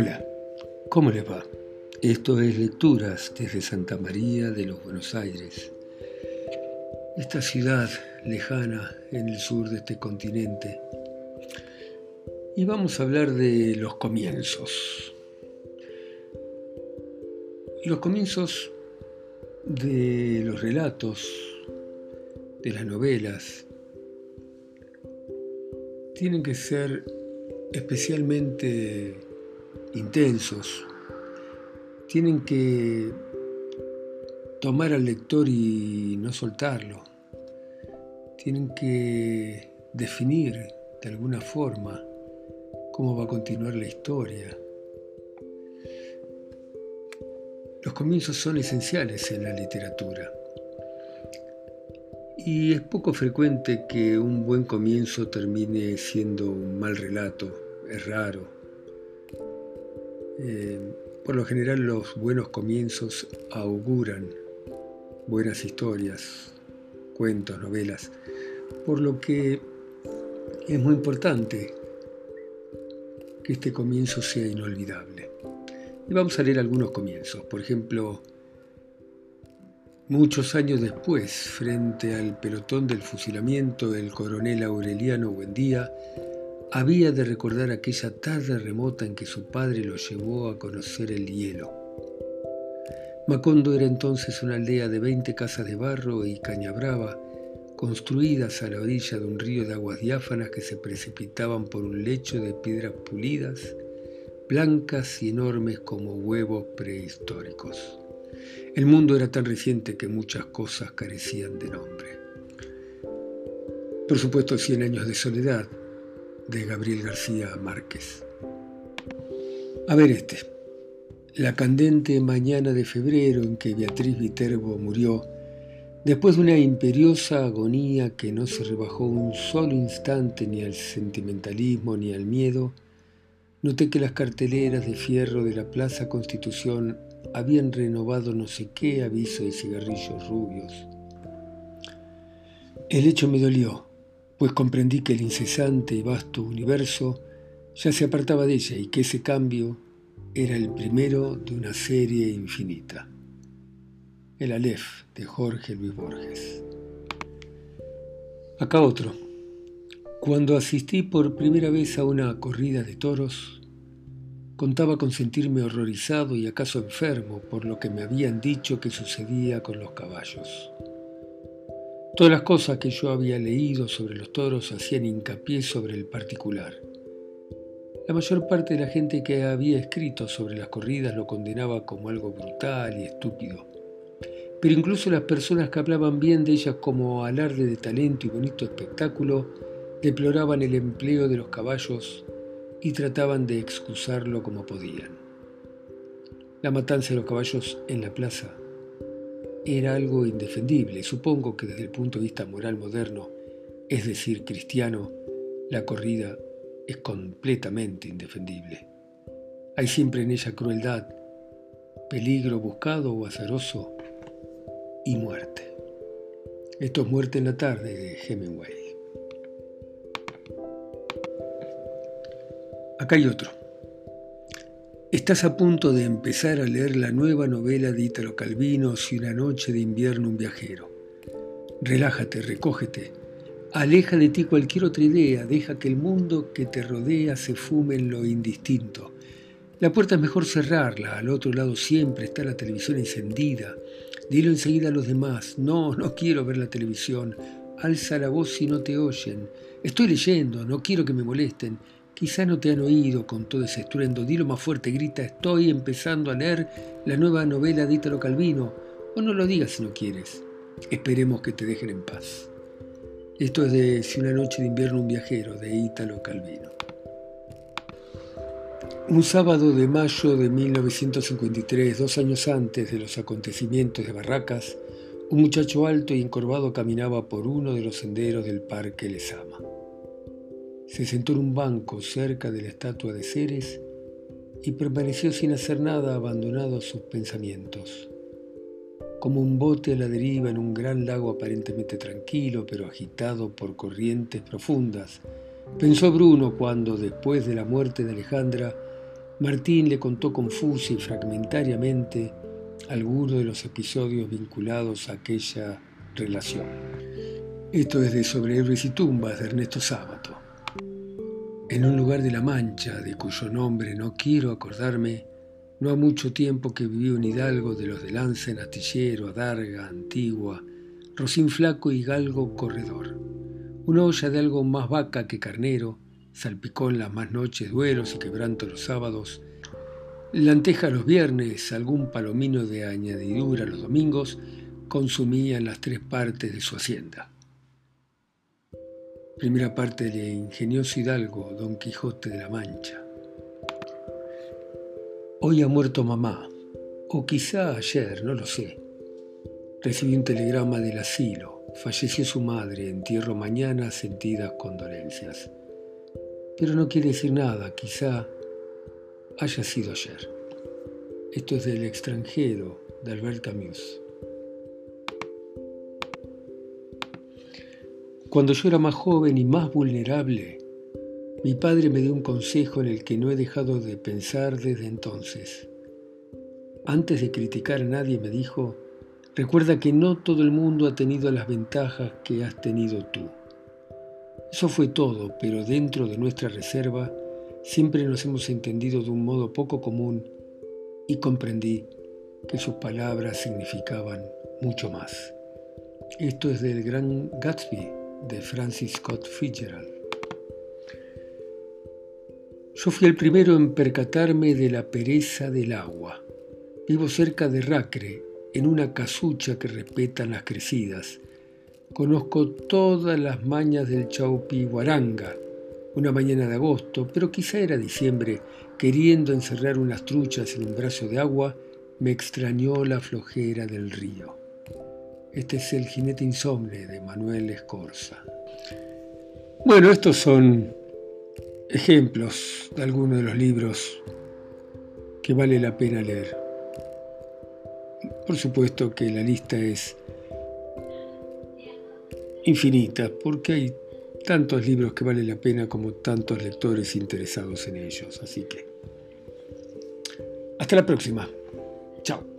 Hola, ¿cómo les va? Esto es Lecturas desde Santa María de los Buenos Aires, esta ciudad lejana en el sur de este continente. Y vamos a hablar de los comienzos. Los comienzos de los relatos, de las novelas, tienen que ser especialmente intensos, tienen que tomar al lector y no soltarlo, tienen que definir de alguna forma cómo va a continuar la historia. Los comienzos son esenciales en la literatura. Y es poco frecuente que un buen comienzo termine siendo un mal relato, es raro. Eh, por lo general los buenos comienzos auguran buenas historias, cuentos, novelas, por lo que es muy importante que este comienzo sea inolvidable. Y vamos a leer algunos comienzos. Por ejemplo, muchos años después, frente al pelotón del fusilamiento, el coronel Aureliano Buendía había de recordar aquella tarde remota en que su padre lo llevó a conocer el hielo. Macondo era entonces una aldea de 20 casas de barro y caña brava, construidas a la orilla de un río de aguas diáfanas que se precipitaban por un lecho de piedras pulidas, blancas y enormes como huevos prehistóricos. El mundo era tan reciente que muchas cosas carecían de nombre. Por supuesto, Cien años de soledad, de Gabriel García Márquez. A ver este. La candente mañana de febrero en que Beatriz Viterbo murió, después de una imperiosa agonía que no se rebajó un solo instante ni al sentimentalismo ni al miedo, noté que las carteleras de fierro de la Plaza Constitución habían renovado no sé qué aviso de cigarrillos rubios. El hecho me dolió pues comprendí que el incesante y vasto universo ya se apartaba de ella y que ese cambio era el primero de una serie infinita. El Aleph de Jorge Luis Borges. Acá otro. Cuando asistí por primera vez a una corrida de toros, contaba con sentirme horrorizado y acaso enfermo por lo que me habían dicho que sucedía con los caballos. Todas las cosas que yo había leído sobre los toros hacían hincapié sobre el particular. La mayor parte de la gente que había escrito sobre las corridas lo condenaba como algo brutal y estúpido. Pero incluso las personas que hablaban bien de ellas como alarde de talento y bonito espectáculo deploraban el empleo de los caballos y trataban de excusarlo como podían. La matanza de los caballos en la plaza era algo indefendible. Supongo que desde el punto de vista moral moderno, es decir, cristiano, la corrida es completamente indefendible. Hay siempre en ella crueldad, peligro buscado o azaroso y muerte. Esto es Muerte en la tarde de Hemingway. Acá hay otro. Estás a punto de empezar a leer la nueva novela de Ítalo Calvino, Si una noche de invierno un viajero. Relájate, recógete. Aleja de ti cualquier otra idea, deja que el mundo que te rodea se fume en lo indistinto. La puerta es mejor cerrarla, al otro lado siempre está la televisión encendida. Dilo enseguida a los demás, no, no quiero ver la televisión. Alza la voz si no te oyen. Estoy leyendo, no quiero que me molesten. Quizá no te han oído con todo ese estruendo. Dilo más fuerte, grita, estoy empezando a leer la nueva novela de Ítalo Calvino. O no lo digas si no quieres. Esperemos que te dejen en paz. Esto es de Si una noche de invierno un viajero, de Ítalo Calvino. Un sábado de mayo de 1953, dos años antes de los acontecimientos de Barracas, un muchacho alto y encorvado caminaba por uno de los senderos del Parque Lesama. Se sentó en un banco cerca de la estatua de Ceres y permaneció sin hacer nada abandonado a sus pensamientos. Como un bote a la deriva en un gran lago aparentemente tranquilo pero agitado por corrientes profundas, pensó Bruno cuando, después de la muerte de Alejandra, Martín le contó confusa y fragmentariamente algunos de los episodios vinculados a aquella relación. Esto es de Sobre héroes y tumbas de Ernesto Sábato. En un lugar de la Mancha, de cuyo nombre no quiero acordarme, no ha mucho tiempo que vivió un hidalgo de los de lanza en astillero, adarga, antigua, rocín flaco y galgo corredor. Una olla de algo más vaca que carnero, salpicón las más noches, duelos y quebranto los sábados, lenteja los viernes, algún palomino de añadidura los domingos, consumían las tres partes de su hacienda. Primera parte del ingenioso hidalgo Don Quijote de la Mancha. Hoy ha muerto mamá, o quizá ayer, no lo sé. Recibí un telegrama del asilo. Falleció su madre, entierro mañana, sentidas condolencias. Pero no quiere decir nada, quizá haya sido ayer. Esto es del extranjero, de Albert Camus. Cuando yo era más joven y más vulnerable, mi padre me dio un consejo en el que no he dejado de pensar desde entonces. Antes de criticar a nadie me dijo, recuerda que no todo el mundo ha tenido las ventajas que has tenido tú. Eso fue todo, pero dentro de nuestra reserva siempre nos hemos entendido de un modo poco común y comprendí que sus palabras significaban mucho más. Esto es del gran Gatsby de Francis Scott Fitzgerald. Yo fui el primero en percatarme de la pereza del agua. Vivo cerca de Racre, en una casucha que respetan las crecidas. Conozco todas las mañas del Chaupi Guaranga, una mañana de agosto, pero quizá era diciembre, queriendo encerrar unas truchas en un brazo de agua, me extrañó la flojera del río. Este es el jinete insomne de Manuel Escorza. Bueno, estos son ejemplos de algunos de los libros que vale la pena leer. Por supuesto que la lista es infinita, porque hay tantos libros que vale la pena como tantos lectores interesados en ellos. Así que, hasta la próxima. Chao.